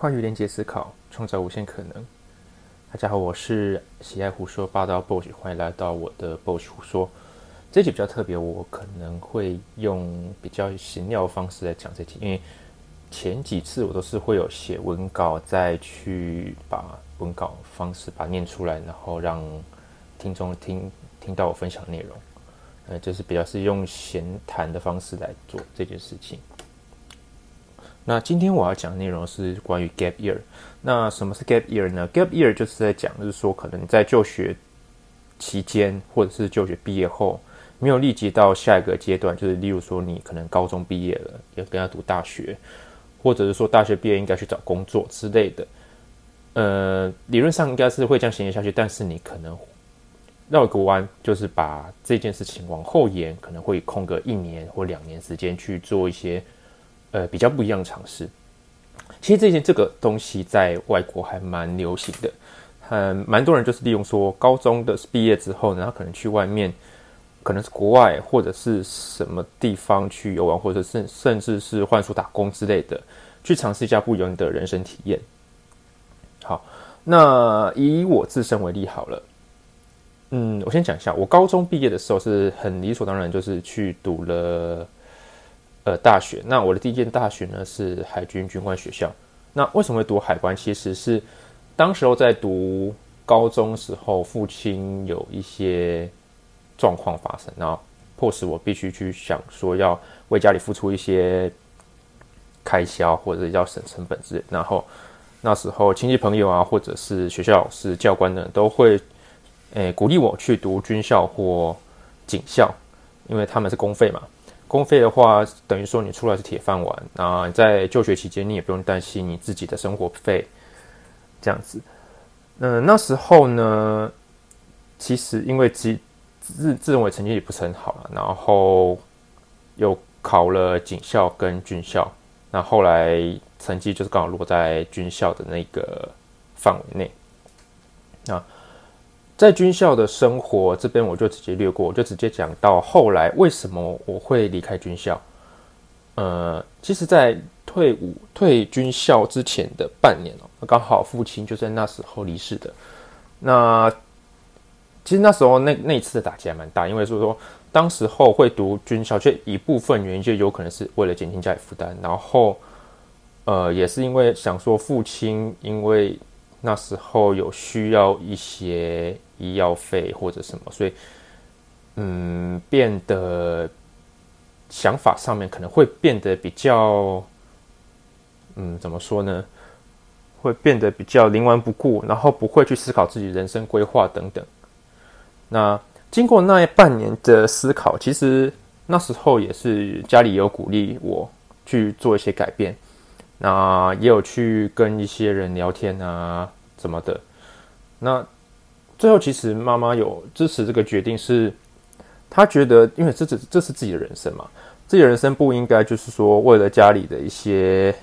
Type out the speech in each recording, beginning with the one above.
跨越连接思考，创造无限可能。大家好，我是喜爱胡说八道 Boss，欢迎来到我的 Boss 胡说。这集比较特别，我可能会用比较闲聊的方式来讲这集，因为前几次我都是会有写文稿，再去把文稿方式把它念出来，然后让听众听听到我分享内容。呃，就是比较是用闲谈的方式来做这件事情。那今天我要讲的内容是关于 gap year。那什么是 gap year 呢？gap year 就是在讲，就是说可能在就学期间，或者是就学毕业后，没有立即到下一个阶段，就是例如说你可能高中毕业了，要跟他读大学，或者是说大学毕业应该去找工作之类的。呃，理论上应该是会这样衔接下去，但是你可能绕个弯，就是把这件事情往后延，可能会空个一年或两年时间去做一些。呃，比较不一样的尝试。其实这件这个东西在外国还蛮流行的，很蛮多人就是利用说高中的毕业之后呢，他可能去外面，可能是国外或者是什么地方去游玩，或者甚甚至是换宿打工之类的，去尝试一下不一样的人生体验。好，那以我自身为例好了，嗯，我先讲一下，我高中毕业的时候是很理所当然，就是去读了。呃，大学。那我的第一间大学呢是海军军官学校。那为什么会读海关？其实是当时候在读高中时候，父亲有一些状况发生，然后迫使我必须去想说要为家里付出一些开销，或者要省成本之类。然后那时候亲戚朋友啊，或者是学校老师、教官呢，都会诶鼓励我去读军校或警校，因为他们是公费嘛。公费的话，等于说你出来是铁饭碗啊，在就学期间你也不用担心你自己的生活费，这样子。嗯，那时候呢，其实因为自自自认为成绩也不是很好了，然后又考了警校跟军校，那后来成绩就是刚好落在军校的那个范围内，那。在军校的生活这边，我就直接略过，我就直接讲到后来为什么我会离开军校。呃，其实，在退伍退军校之前的半年哦，刚好父亲就在那时候离世的。那其实那时候那那一次的打击还蛮大，因为就是说，当时候会读军校，却一部分原因就有可能是为了减轻家里负担，然后呃，也是因为想说父亲因为那时候有需要一些。医药费或者什么，所以，嗯，变得想法上面可能会变得比较，嗯，怎么说呢？会变得比较冥顽不顾，然后不会去思考自己人生规划等等。那经过那半年的思考，其实那时候也是家里有鼓励我去做一些改变，那也有去跟一些人聊天啊，怎么的，那。最后，其实妈妈有支持这个决定，是她觉得，因为这只这是自己的人生嘛，自己的人生不应该就是说为了家里的一些，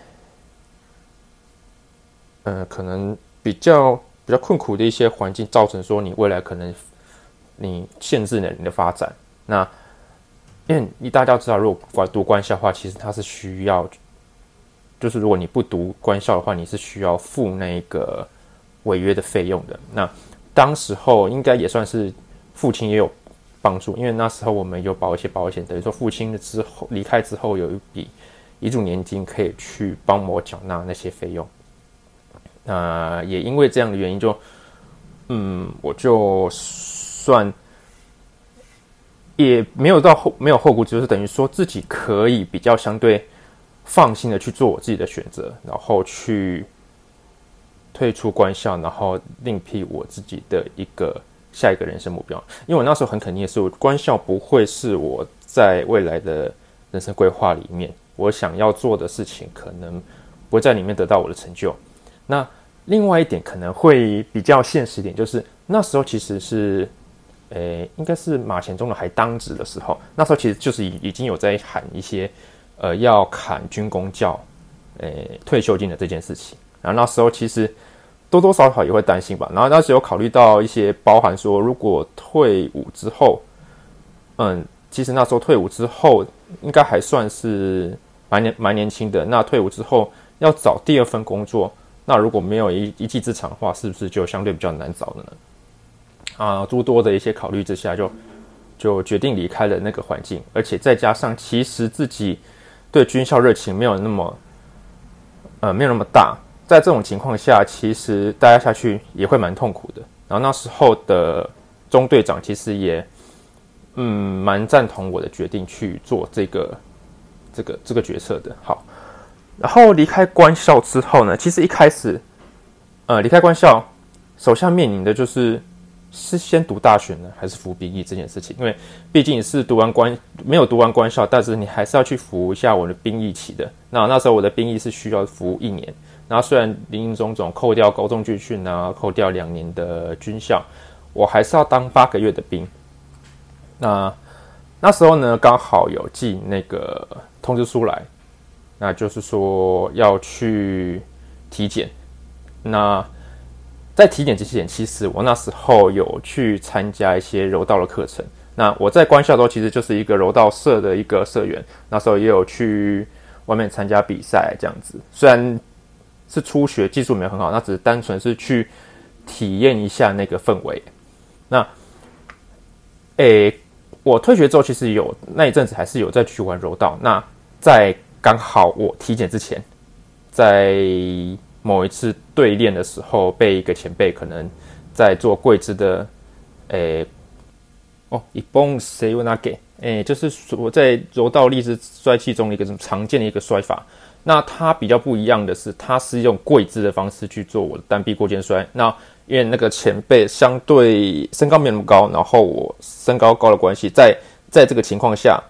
嗯，可能比较比较困苦的一些环境，造成说你未来可能你限制了你的发展。那因为你大家知道，如果读官校的话，其实它是需要，就是如果你不读官校的话，你是需要付那个违约的费用的。那当时候应该也算是父亲也有帮助，因为那时候我们有保一些保险，等于说父亲之后离开之后有一笔遗嘱年金可以去帮我缴纳那些费用。那也因为这样的原因，就嗯，我就算也没有到后没有后顾之忧，是等于说自己可以比较相对放心的去做我自己的选择，然后去。退出官校，然后另辟我自己的一个下一个人生目标。因为我那时候很肯定的是，官校不会是我在未来的人生规划里面我想要做的事情，可能不会在里面得到我的成就。那另外一点可能会比较现实点，就是那时候其实是，诶，应该是马前忠的还当职的时候，那时候其实就是已已经有在喊一些，呃，要砍军工教，诶，退休金的这件事情。然后那时候其实。多多少少也会担心吧。然后当时有考虑到一些包含说，如果退伍之后，嗯，其实那时候退伍之后应该还算是蛮年蛮年轻的。那退伍之后要找第二份工作，那如果没有一一技之长的话，是不是就相对比较难找了呢？啊，诸多的一些考虑之下，就就决定离开了那个环境，而且再加上其实自己对军校热情没有那么，呃，没有那么大，在这种情况下，其实待下去也会蛮痛苦的。然后那时候的中队长其实也，嗯，蛮赞同我的决定去做这个这个这个决策的。好，然后离开官校之后呢，其实一开始，呃，离开官校，手下面临的就是。是先读大学呢，还是服兵役这件事情？因为毕竟是读完官，没有读完官校，但是你还是要去服一下我的兵役期的。那那时候我的兵役是需要服一年。然后虽然林林总总扣掉高中军训啊，扣掉两年的军校，我还是要当八个月的兵。那那时候呢，刚好有寄那个通知书来，那就是说要去体检。那在体检之前，其实我那时候有去参加一些柔道的课程。那我在官校的时候，其实就是一个柔道社的一个社员。那时候也有去外面参加比赛，这样子。虽然是初学，技术没有很好，那只是单纯是去体验一下那个氛围。那，诶，我退学之后，其实有那一阵子还是有再去玩柔道。那在刚好我体检之前，在。某一次对练的时候，被一个前辈可能在做跪姿的，诶，哦，一蹦谁问他给，诶，就是我在柔道立姿摔器中的一个什么常见的一个摔法。那他比较不一样的是，他是用跪姿的方式去做我的单臂过肩摔。那因为那个前辈相对身高没那么高，然后我身高高的关系，在在这个情况下，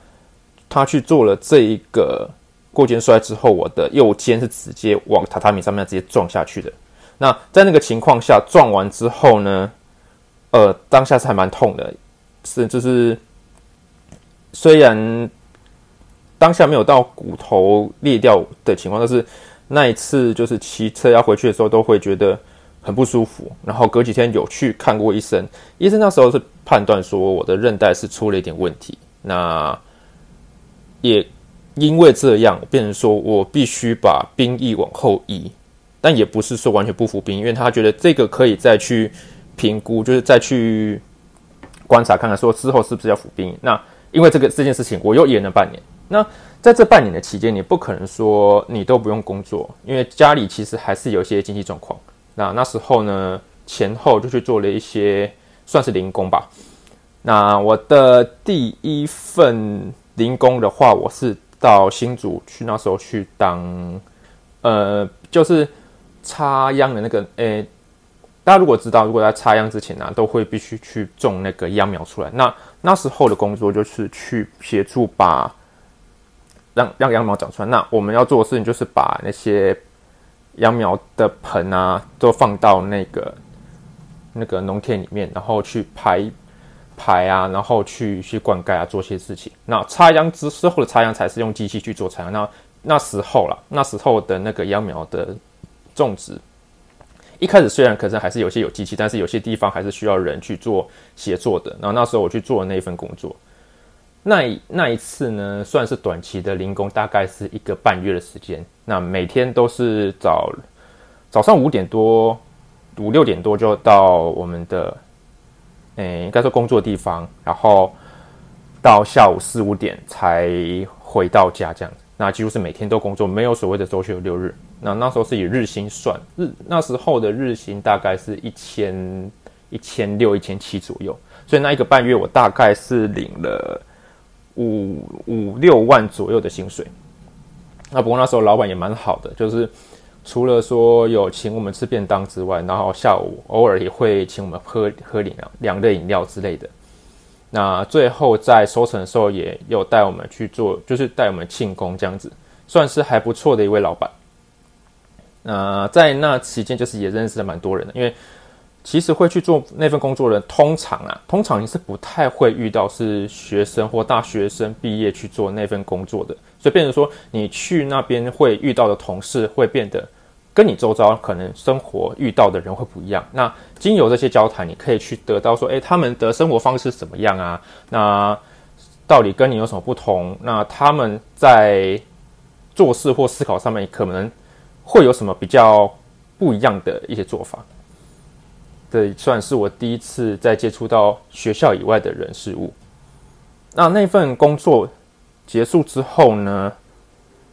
他去做了这一个。过肩摔之后，我的右肩是直接往榻榻米上面直接撞下去的。那在那个情况下撞完之后呢，呃，当下是还蛮痛的，是就是虽然当下没有到骨头裂掉的情况，但是那一次就是骑车要回去的时候都会觉得很不舒服。然后隔几天有去看过医生，医生那时候是判断说我的韧带是出了一点问题，那也。因为这样，变成说我必须把兵役往后移，但也不是说完全不服兵，因为他觉得这个可以再去评估，就是再去观察看看，说之后是不是要服兵役。那因为这个这件事情，我又延了半年。那在这半年的期间，你不可能说你都不用工作，因为家里其实还是有一些经济状况。那那时候呢，前后就去做了一些算是零工吧。那我的第一份零工的话，我是。到新竹去，那时候去当，呃，就是插秧的那个，诶，大家如果知道，如果在插秧之前呢，都会必须去种那个秧苗出来。那那时候的工作就是去协助把让让秧苗长出来。那我们要做的事情就是把那些秧苗的盆啊，都放到那个那个农田里面，然后去排。排啊，然后去去灌溉啊，做些事情。那插秧之之后的插秧才是用机器去做插秧。那那时候了，那时候的那个秧苗的种植，一开始虽然可能还是有些有机器，但是有些地方还是需要人去做协作的。然后那时候我去做那一份工作，那那一次呢，算是短期的零工，大概是一个半月的时间。那每天都是早早上五点多五六点多就到我们的。诶，应该说工作地方，然后到下午四五点才回到家这样。那几乎是每天都工作，没有所谓的周休六日。那那时候是以日薪算，日那时候的日薪大概是一千一千六、一千七左右。所以那一个半月，我大概是领了五五六万左右的薪水。那不过那时候老板也蛮好的，就是。除了说有请我们吃便当之外，然后下午偶尔也会请我们喝喝饮料、凉的饮料之类的。那最后在收成的时候，也有带我们去做，就是带我们庆功这样子，算是还不错的一位老板。那在那期间，就是也认识了蛮多人的，因为其实会去做那份工作的人，通常啊，通常你是不太会遇到是学生或大学生毕业去做那份工作的，所以变成说你去那边会遇到的同事会变得。跟你周遭可能生活遇到的人会不一样。那经由这些交谈，你可以去得到说，诶，他们的生活方式怎么样啊？那到底跟你有什么不同？那他们在做事或思考上面可能会有什么比较不一样的一些做法。这算是我第一次在接触到学校以外的人事物。那那份工作结束之后呢？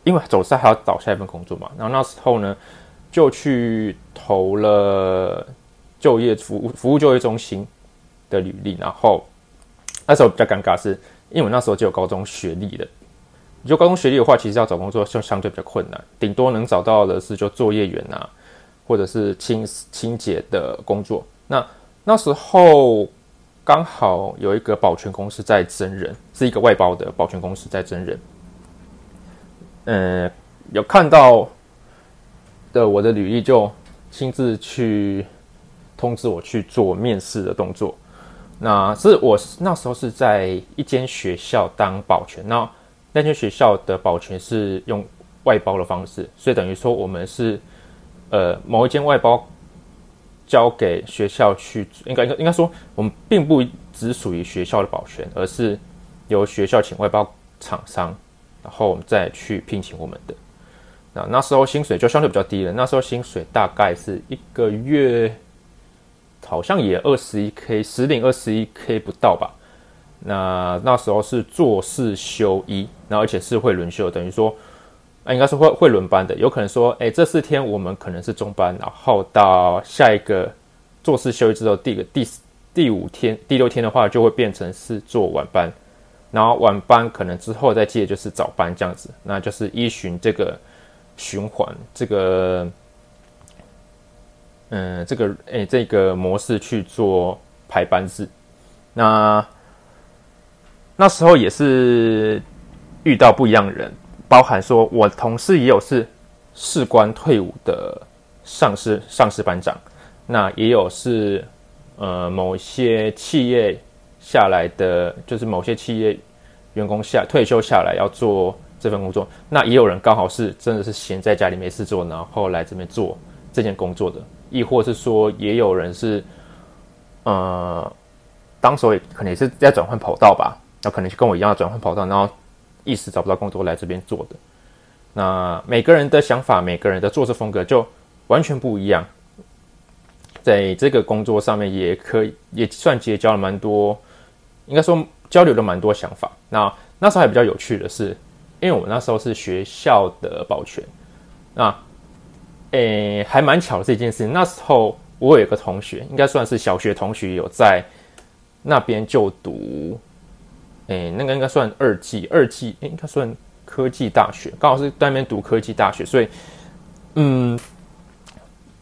因为走赛还要找下一份工作嘛，然后那时候呢，就去投了就业服务服务就业中心的履历。然后那时候比较尴尬，是因为我那时候就有高中学历的。就高中学历的话，其实要找工作就相对比较困难，顶多能找到的是就作业员啊，或者是清清洁的工作。那那时候刚好有一个保全公司在征人，是一个外包的保全公司在征人。嗯，有看到的我的履历，就亲自去通知我去做面试的动作。那是我那时候是在一间学校当保全，那那间学校的保全是用外包的方式，所以等于说我们是呃某一间外包交给学校去，应该应该应该说我们并不只属于学校的保全，而是由学校请外包厂商。然后我们再去聘请我们的，那那时候薪水就相对比较低了。那时候薪水大概是一个月，好像也二十一 k，十领二十一 k 不到吧。那那时候是做四休一，然后而且是会轮休，等于说，啊，应该是会会轮班的。有可能说，哎，这四天我们可能是中班，然后到下一个做事休息之后，第个第第五天、第六天的话，就会变成是做晚班。然后晚班可能之后再接就是早班这样子，那就是依循这个循环，这个嗯，这个哎，这个模式去做排班制。那那时候也是遇到不一样的人，包含说我同事也有是士官退伍的上司上司班长，那也有是呃某些企业。下来的就是某些企业员工下退休下来要做这份工作，那也有人刚好是真的是闲在家里没事做，然后来这边做这件工作的，亦或是说也有人是，呃，当时也可能也是在转换跑道吧，那可能就跟我一样转换跑道，然后一时找不到工作来这边做的。那每个人的想法，每个人的做事风格就完全不一样，在这个工作上面也可以也算结交了蛮多。应该说交流了蛮多想法。那那时候还比较有趣的是，因为我那时候是学校的保全，那诶还蛮巧的这件事情。那时候我有一个同学，应该算是小学同学，有在那边就读，诶那个应该算二技，二技应该算科技大学，刚好是在那边读科技大学，所以嗯，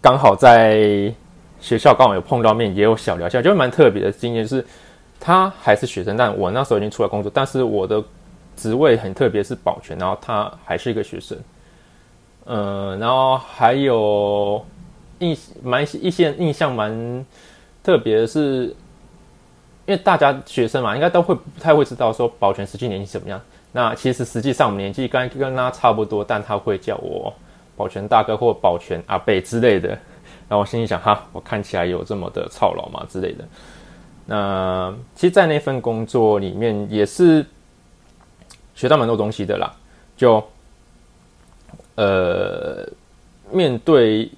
刚好在学校刚好有碰到面，也有小聊一下，就蛮特别的经验是。他还是学生，但我那时候已经出来工作，但是我的职位很特别，是保全，然后他还是一个学生，嗯，然后还有印蛮一些印象蛮特别的是，因为大家学生嘛，应该都会不太会知道说保全实际年纪怎么样。那其实实际上我们年纪跟跟他差不多，但他会叫我保全大哥或保全阿贝之类的。然后我心里想，哈，我看起来有这么的操劳吗之类的。那其实，在那份工作里面，也是学到蛮多东西的啦。就呃，面对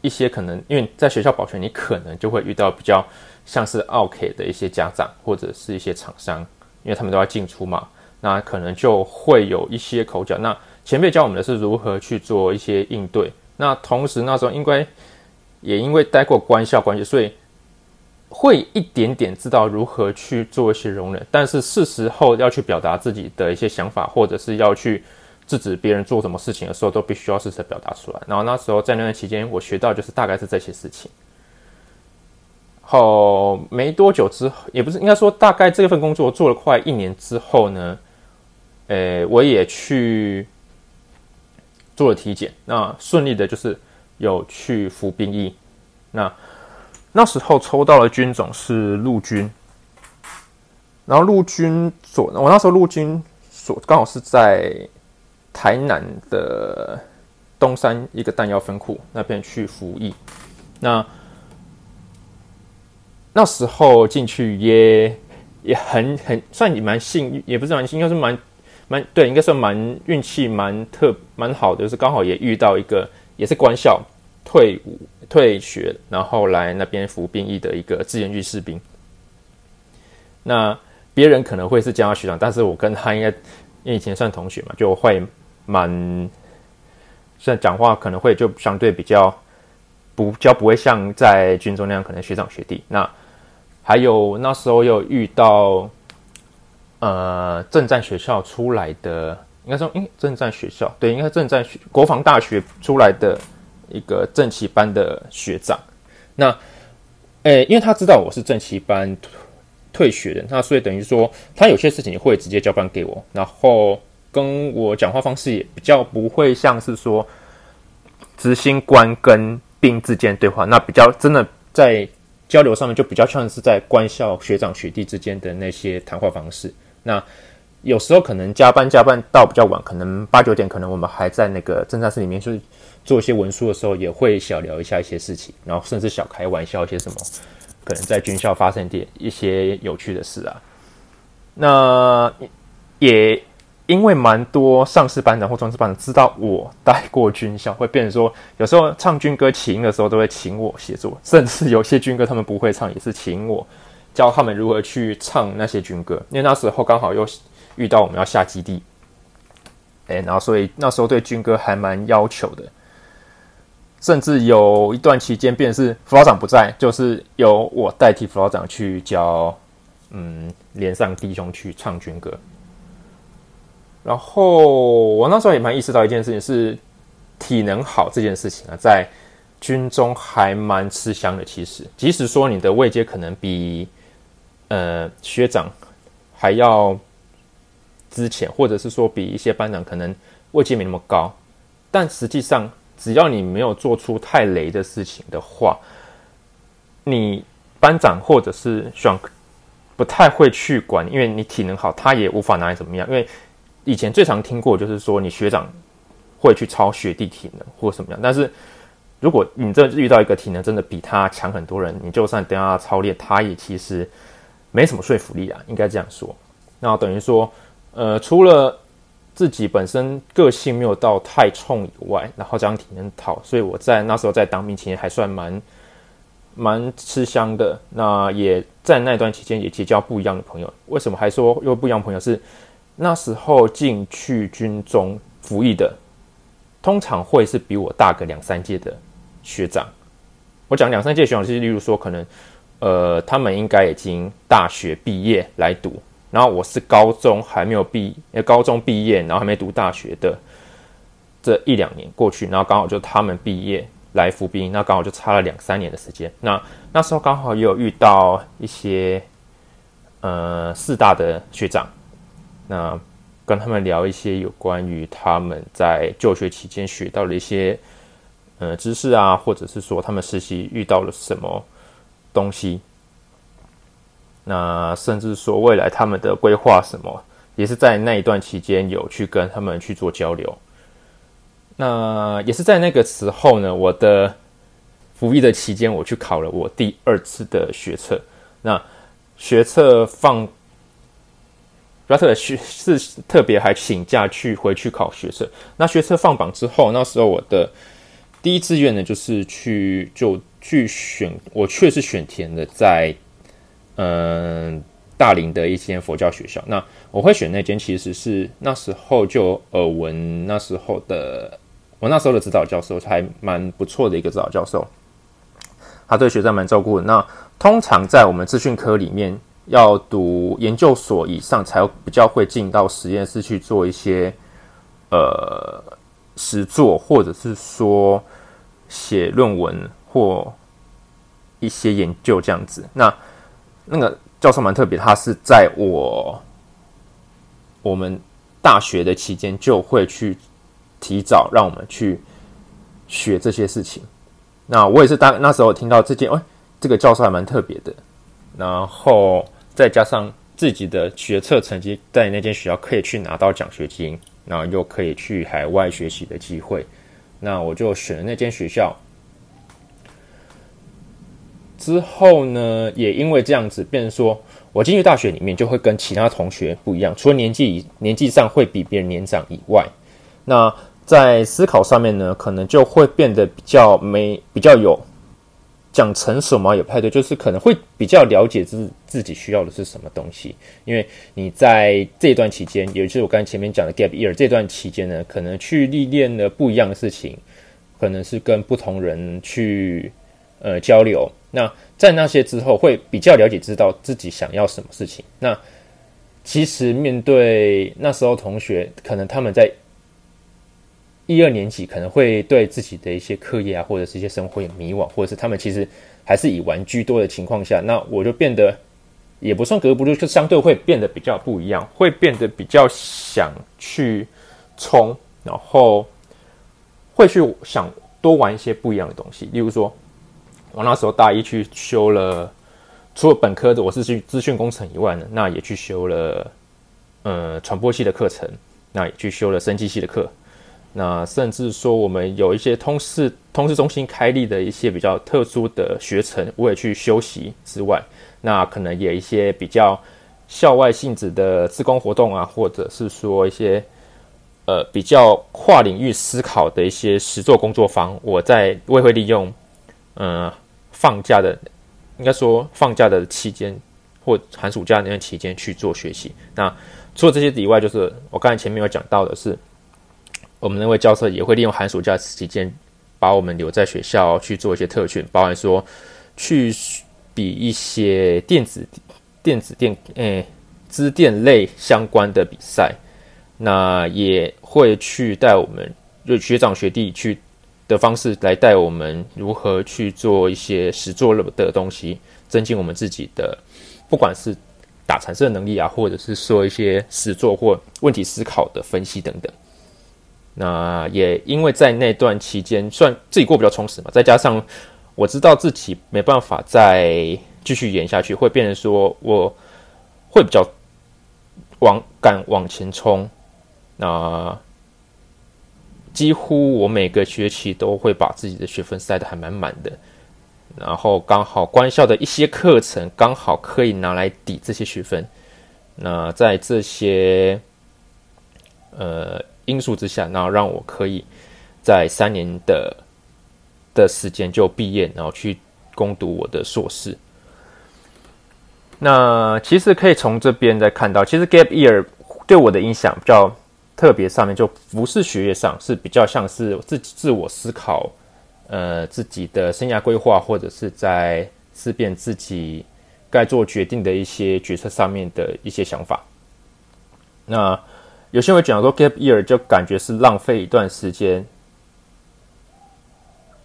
一些可能，因为在学校保全，你可能就会遇到比较像是奥 K 的一些家长或者是一些厂商，因为他们都要进出嘛，那可能就会有一些口角。那前辈教我们的是如何去做一些应对。那同时那时候，应该也因为待过官校关系，所以。会一点点知道如何去做一些容忍，但是是时候要去表达自己的一些想法，或者是要去制止别人做什么事情的时候，都必须要试着表达出来。然后那时候在那段期间，我学到就是大概是这些事情。好，没多久之后，也不是应该说大概这份工作做了快一年之后呢，诶，我也去做了体检，那顺利的就是有去服兵役，那。那时候抽到的军种是陆军，然后陆军所，我那时候陆军所刚好是在台南的东山一个弹药分库那边去服役。那那时候进去也也很很算蛮幸运，也不是蛮幸运，应该是蛮蛮对，应该算蛮运气蛮特蛮好的，就是刚好也遇到一个也是官校。退伍退学，然后来那边服兵役的一个志愿军士兵。那别人可能会是叫他学长，但是我跟他应该因为以前算同学嘛，就会蛮，虽然讲话可能会就相对比较不较不会像在军中那样可能学长学弟。那还有那时候又遇到，呃，政战学校出来的，应该说，嗯，政战学校对，应该政战学国防大学出来的一个正旗班的学长。那，诶，因为他知道我是正旗班。退学的那，所以等于说，他有些事情会直接交班给我，然后跟我讲话方式也比较不会像是说执行官跟兵之间对话，那比较真的在交流上面就比较像是在官校学长学弟之间的那些谈话方式。那有时候可能加班加班到比较晚，可能八九点，可能我们还在那个侦查室里面，就是做一些文书的时候，也会小聊一下一些事情，然后甚至小开玩笑一些什么。可能在军校发生点一些有趣的事啊，那也因为蛮多上士班长或中士班长知道我带过军校，会变成说有时候唱军歌起音的时候都会请我协助，甚至有些军歌他们不会唱，也是请我教他们如何去唱那些军歌。因为那时候刚好又遇到我们要下基地，哎，然后所以那时候对军歌还蛮要求的。甚至有一段期间，便是辅导长不在，就是由我代替辅导长去教，嗯，连上弟兄去唱军歌。然后我那时候也蛮意识到一件事情，是体能好这件事情啊，在军中还蛮吃香的。其实，即使说你的位阶可能比呃学长还要之前，或者是说比一些班长可能位阶没那么高，但实际上。只要你没有做出太雷的事情的话，你班长或者是选不太会去管，因为你体能好，他也无法拿你怎么样。因为以前最常听过就是说，你学长会去抄学弟体能或什么样。但是如果你这遇到一个体能真的比他强很多人，你就算等下操练，他也其实没什么说服力啊，应该这样说。那等于说，呃，除了。自己本身个性没有到太冲以外，然后这样体能好，所以我在那时候在当兵期间还算蛮蛮吃香的。那也在那段期间也结交不一样的朋友。为什么还说又不一样朋友？是那时候进去军中服役的，通常会是比我大个两三届的学长。我讲两三届学长，就是例如说，可能呃，他们应该已经大学毕业来读。然后我是高中还没有毕，高中毕业，然后还没读大学的这一两年过去，然后刚好就他们毕业来服兵，那刚好就差了两三年的时间。那那时候刚好也有遇到一些呃四大的学长，那跟他们聊一些有关于他们在就学期间学到的一些呃知识啊，或者是说他们实习遇到了什么东西。那甚至说未来他们的规划什么，也是在那一段期间有去跟他们去做交流。那也是在那个时候呢，我的服役的期间，我去考了我第二次的学测。那学测放，不要特别学是特别还请假去回去考学测。那学测放榜之后，那时候我的第一志愿呢，就是去就去选，我确实选填的在。嗯，大林的一间佛教学校，那我会选那间，其实是那时候就耳闻，那时候的我那时候的指导教授还蛮不错的一个指导教授，他对学生蛮照顾的。那通常在我们资讯科里面，要读研究所以上，才比较会进到实验室去做一些呃实作，或者是说写论文或一些研究这样子。那那个教授蛮特别，他是在我我们大学的期间就会去提早让我们去学这些事情。那我也是当那时候听到这件，哎，这个教授还蛮特别的。然后再加上自己的学测成绩，在那间学校可以去拿到奖学金，然后又可以去海外学习的机会，那我就选了那间学校。之后呢，也因为这样子，变成说我进去大学里面就会跟其他同学不一样，除了年纪年纪上会比别人年长以外，那在思考上面呢，可能就会变得比较没比较有讲成熟嘛，也不太对，就是可能会比较了解自自己需要的是什么东西。因为你在这段期间，也就是我刚才前面讲的 gap year 这段期间呢，可能去历练了不一样的事情，可能是跟不同人去呃交流。那在那些之后，会比较了解知道自己想要什么事情。那其实面对那时候同学，可能他们在一二年级可能会对自己的一些课业啊，或者是一些生活有迷惘，或者是他们其实还是以玩居多的情况下，那我就变得也不算格格不入，就相对会变得比较不一样，会变得比较想去冲，然后会去想多玩一些不一样的东西。例如说，我那时候大一去修了。除了本科的我是去资讯工程以外呢，那也去修了呃传播系的课程，那也去修了生技系的课，那甚至说我们有一些通识通识中心开立的一些比较特殊的学程，我也去修习之外，那可能也一些比较校外性质的自工活动啊，或者是说一些呃比较跨领域思考的一些实作工作坊，我在我也会利用嗯放假的。应该说，放假的期间或寒暑假那段期间去做学习。那除了这些以外，就是我刚才前面有讲到的是，我们那位教授也会利用寒暑假期间，把我们留在学校去做一些特训，包含说去比一些电子、电子电诶、资电类相关的比赛。那也会去带我们，就学长学弟去。的方式来带我们如何去做一些实作了的东西，增进我们自己的不管是打产生的能力啊，或者是说一些实作或问题思考的分析等等。那也因为在那段期间算自己过比较充实嘛，再加上我知道自己没办法再继续演下去，会变成说我会比较往敢往前冲。那几乎我每个学期都会把自己的学分塞得还蛮满的，然后刚好官校的一些课程刚好可以拿来抵这些学分。那在这些呃因素之下，然后让我可以在三年的的时间就毕业，然后去攻读我的硕士。那其实可以从这边再看到，其实 gap year 对我的影响比较。特别上面就不是学业上，是比较像是自己自我思考，呃，自己的生涯规划，或者是在思辨自己该做决定的一些决策上面的一些想法。那有些人会讲说，gap year 就感觉是浪费一段时间，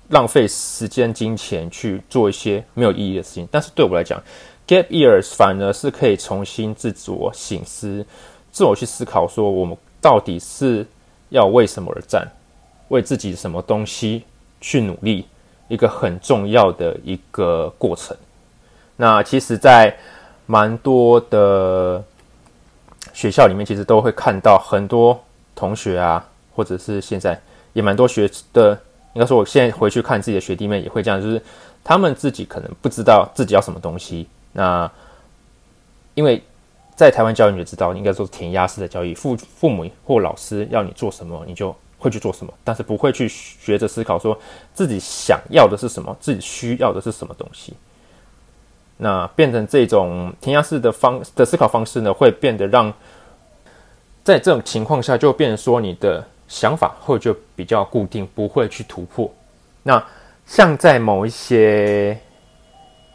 浪费时间、金钱去做一些没有意义的事情。但是对我来讲，gap years 反而是可以重新自我醒思、自我去思考，说我们。到底是要为什么而战？为自己什么东西去努力？一个很重要的一个过程。那其实，在蛮多的学校里面，其实都会看到很多同学啊，或者是现在也蛮多学的。应该说，我现在回去看自己的学弟妹也会这样，就是他们自己可能不知道自己要什么东西。那因为。在台湾教育，你就知道应该说填鸭式的教育，父父母或老师要你做什么，你就会去做什么，但是不会去学着思考，说自己想要的是什么，自己需要的是什么东西。那变成这种填鸭式的方的思考方式呢，会变得让在这种情况下，就变成说你的想法会就比较固定，不会去突破。那像在某一些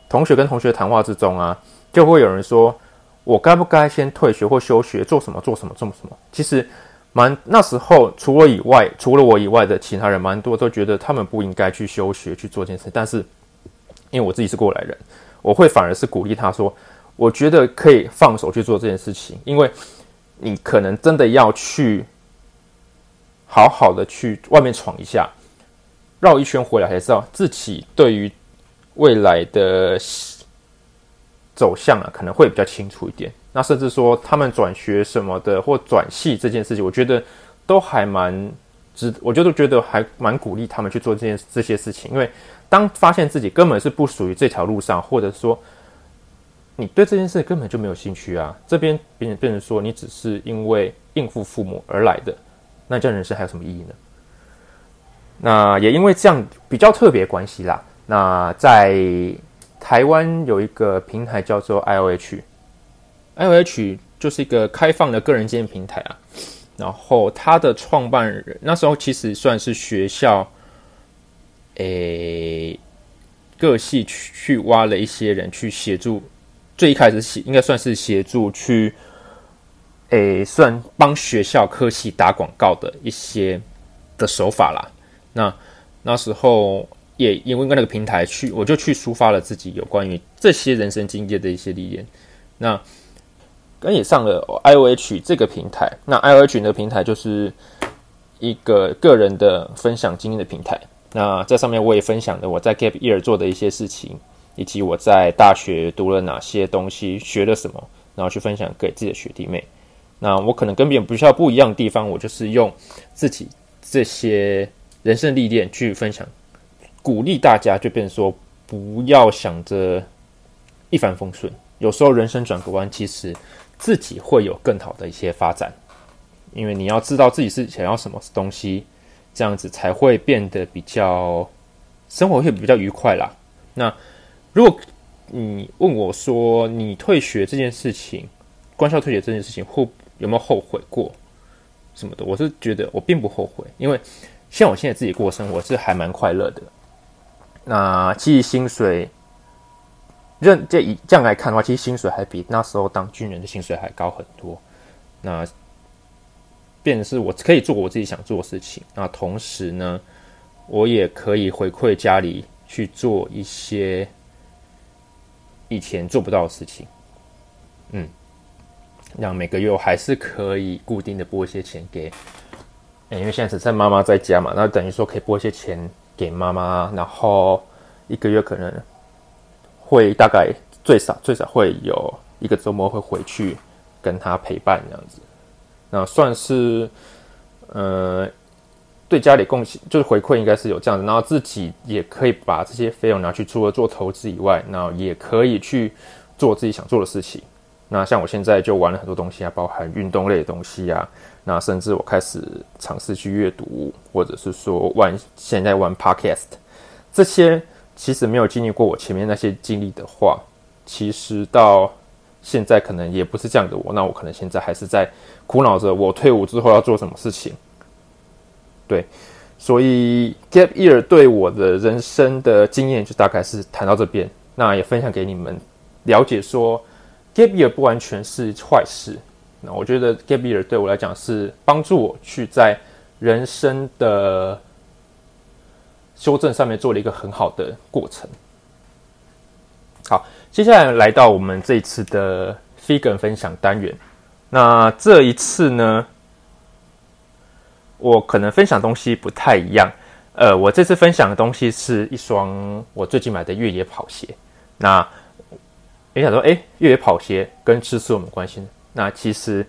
同学跟同学谈话之中啊，就会有人说。我该不该先退学或休学？做什么？做什么？做什么？其实，蛮那时候除我以外，除了我以外的其他人，蛮多都觉得他们不应该去休学去做这件事。但是，因为我自己是过来人，我会反而是鼓励他说：“我觉得可以放手去做这件事情，因为你可能真的要去好好的去外面闯一下，绕一圈回来才知道自己对于未来的。”走向啊，可能会比较清楚一点。那甚至说他们转学什么的，或转系这件事情，我觉得都还蛮值。我觉得觉得还蛮鼓励他们去做这件这些事情。因为当发现自己根本是不属于这条路上，或者说你对这件事根本就没有兴趣啊，这边别人变成说你只是因为应付父母而来的，那这样人生还有什么意义呢？那也因为这样比较特别关系啦。那在台湾有一个平台叫做 I O H，I O H 就是一个开放的个人经验平台啊。然后它的创办人那时候其实算是学校，诶，各系去去挖了一些人去协助，最一开始协应该算是协助去，诶，算帮学校科系打广告的一些的手法啦。那那时候也因为那个平台去，我就去抒发了自己有关于这些人生经验的一些理念。那跟也上了 I O H 这个平台，那 I O H 的平台就是一个个人的分享经验的平台。那在上面我也分享了我在 Gap Year 做的一些事情，以及我在大学读了哪些东西，学了什么，然后去分享给自己的学弟妹。那我可能跟别人比较不一样的地方，我就是用自己这些人生历练去分享，鼓励大家，就变成说不要想着一帆风顺，有时候人生转个弯，其实。自己会有更好的一些发展，因为你要知道自己是想要什么东西，这样子才会变得比较生活会比较愉快啦。那如果你问我说你退学这件事情，官校退学这件事情，后有没有后悔过什么的？我是觉得我并不后悔，因为像我现在自己过生活是还蛮快乐的。那其实薪水。认这以这样来看的话，其实薪水还比那时候当军人的薪水还高很多。那变成是我可以做我自己想做的事情，那同时呢，我也可以回馈家里去做一些以前做不到的事情。嗯，让每个月我还是可以固定的拨一些钱给，因为现在只剩妈妈在家嘛，那等于说可以拨一些钱给妈妈，然后一个月可能。会大概最少最少会有一个周末会回去跟他陪伴这样子，那算是呃对家里贡献就是回馈应该是有这样子，然后自己也可以把这些费用拿去除了做投资以外，那也可以去做自己想做的事情。那像我现在就玩了很多东西啊，包含运动类的东西啊，那甚至我开始尝试去阅读，或者是说玩现在玩 podcast 这些。其实没有经历过我前面那些经历的话，其实到现在可能也不是这样的我。那我可能现在还是在苦恼着我退伍之后要做什么事情。对，所以 Gap Year 对我的人生的经验就大概是谈到这边。那也分享给你们了解，说 Gap Year 不完全是坏事。那我觉得 Gap Year 对我来讲是帮助我去在人生的。修正上面做了一个很好的过程。好，接下来来到我们这一次的 figure 分享单元。那这一次呢，我可能分享东西不太一样。呃，我这次分享的东西是一双我最近买的越野跑鞋。那你想说，哎，越野跑鞋跟吃素有什么关系呢？那其实。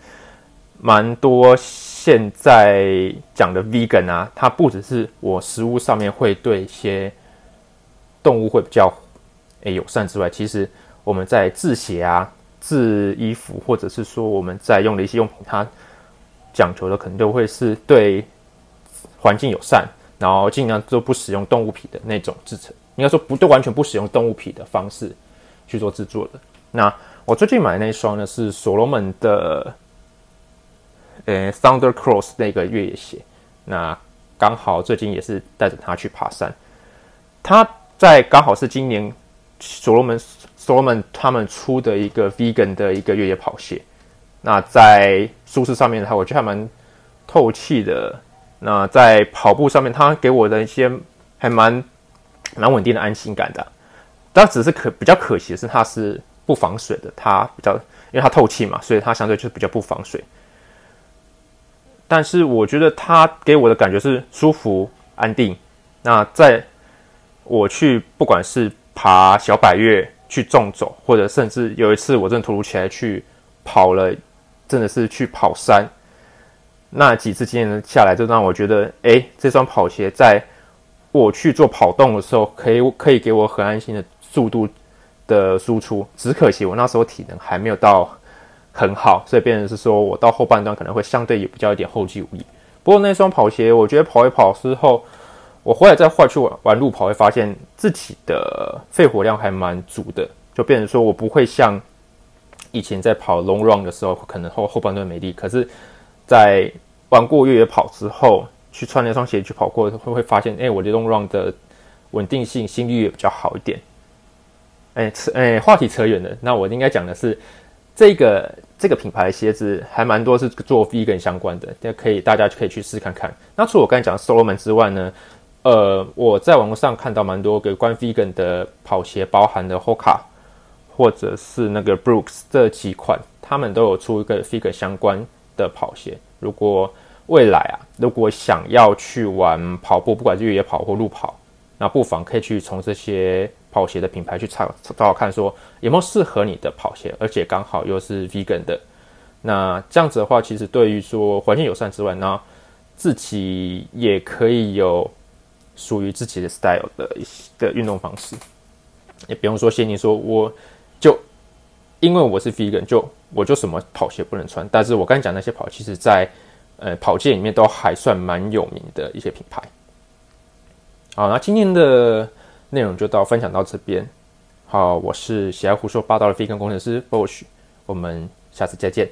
蛮多现在讲的 vegan 啊，它不只是我食物上面会对一些动物会比较诶友善之外，其实我们在制鞋啊、制衣服，或者是说我们在用的一些用品，它讲求的可能都会是对环境友善，然后尽量都不使用动物皮的那种制成，应该说不都完全不使用动物皮的方式去做制作的。那我最近买那双呢，是所罗门的。呃，Thunder Cross 那个越野鞋，那刚好最近也是带着它去爬山。它在刚好是今年所罗门所罗门他们出的一个 Vegan 的一个越野跑鞋。那在舒适上面的话，我觉得还蛮透气的。那在跑步上面，它给我的一些还蛮蛮稳定的安心感的。但只是可比较可惜的是，它是不防水的。它比较因为它透气嘛，所以它相对就是比较不防水。但是我觉得它给我的感觉是舒服、安定。那在我去不管是爬小百岳、去纵走，或者甚至有一次我真的突如其来去跑了，真的是去跑山，那几次经验下来，就让我觉得，哎，这双跑鞋在我去做跑动的时候，可以可以给我很安心的速度的输出。只可惜我那时候体能还没有到。很好，所以变成是说我到后半段可能会相对也比较一点后继无力。不过那双跑鞋，我觉得跑一跑之后，我回来再换去玩玩路跑，会发现自己的肺活量还蛮足的，就变成说我不会像以前在跑 long run 的时候，可能后后半段没力，可是，在玩过越野跑之后，去穿那双鞋去跑过，会会发现，哎，我的 long run 的稳定性、心率也比较好一点。哎，扯哎，话题扯远了。那我应该讲的是，这个这个品牌的鞋子还蛮多是做 vegan 相关的，那可以大家可以去试看看。那除了我刚才讲的 Solomon 之外呢，呃，我在网络上看到蛮多个关 vegan 的跑鞋，包含的 Hoka 或者是那个 Brooks 这几款，他们都有出一个 vegan 相关的跑鞋。如果未来啊，如果想要去玩跑步，不管是越野跑或路跑，那不妨可以去从这些跑鞋的品牌去查找找看，说有没有适合你的跑鞋，而且刚好又是 vegan 的。那这样子的话，其实对于说环境友善之外，那自己也可以有属于自己的 style 的一些的运动方式。也不用说限定说，我就因为我是 vegan，就我就什么跑鞋不能穿。但是我刚才讲那些跑，其实在呃跑界里面都还算蛮有名的一些品牌。好，那今天的内容就到分享到这边。好，我是喜爱胡说八道的飞根工程师 Bosch，我们下次再见。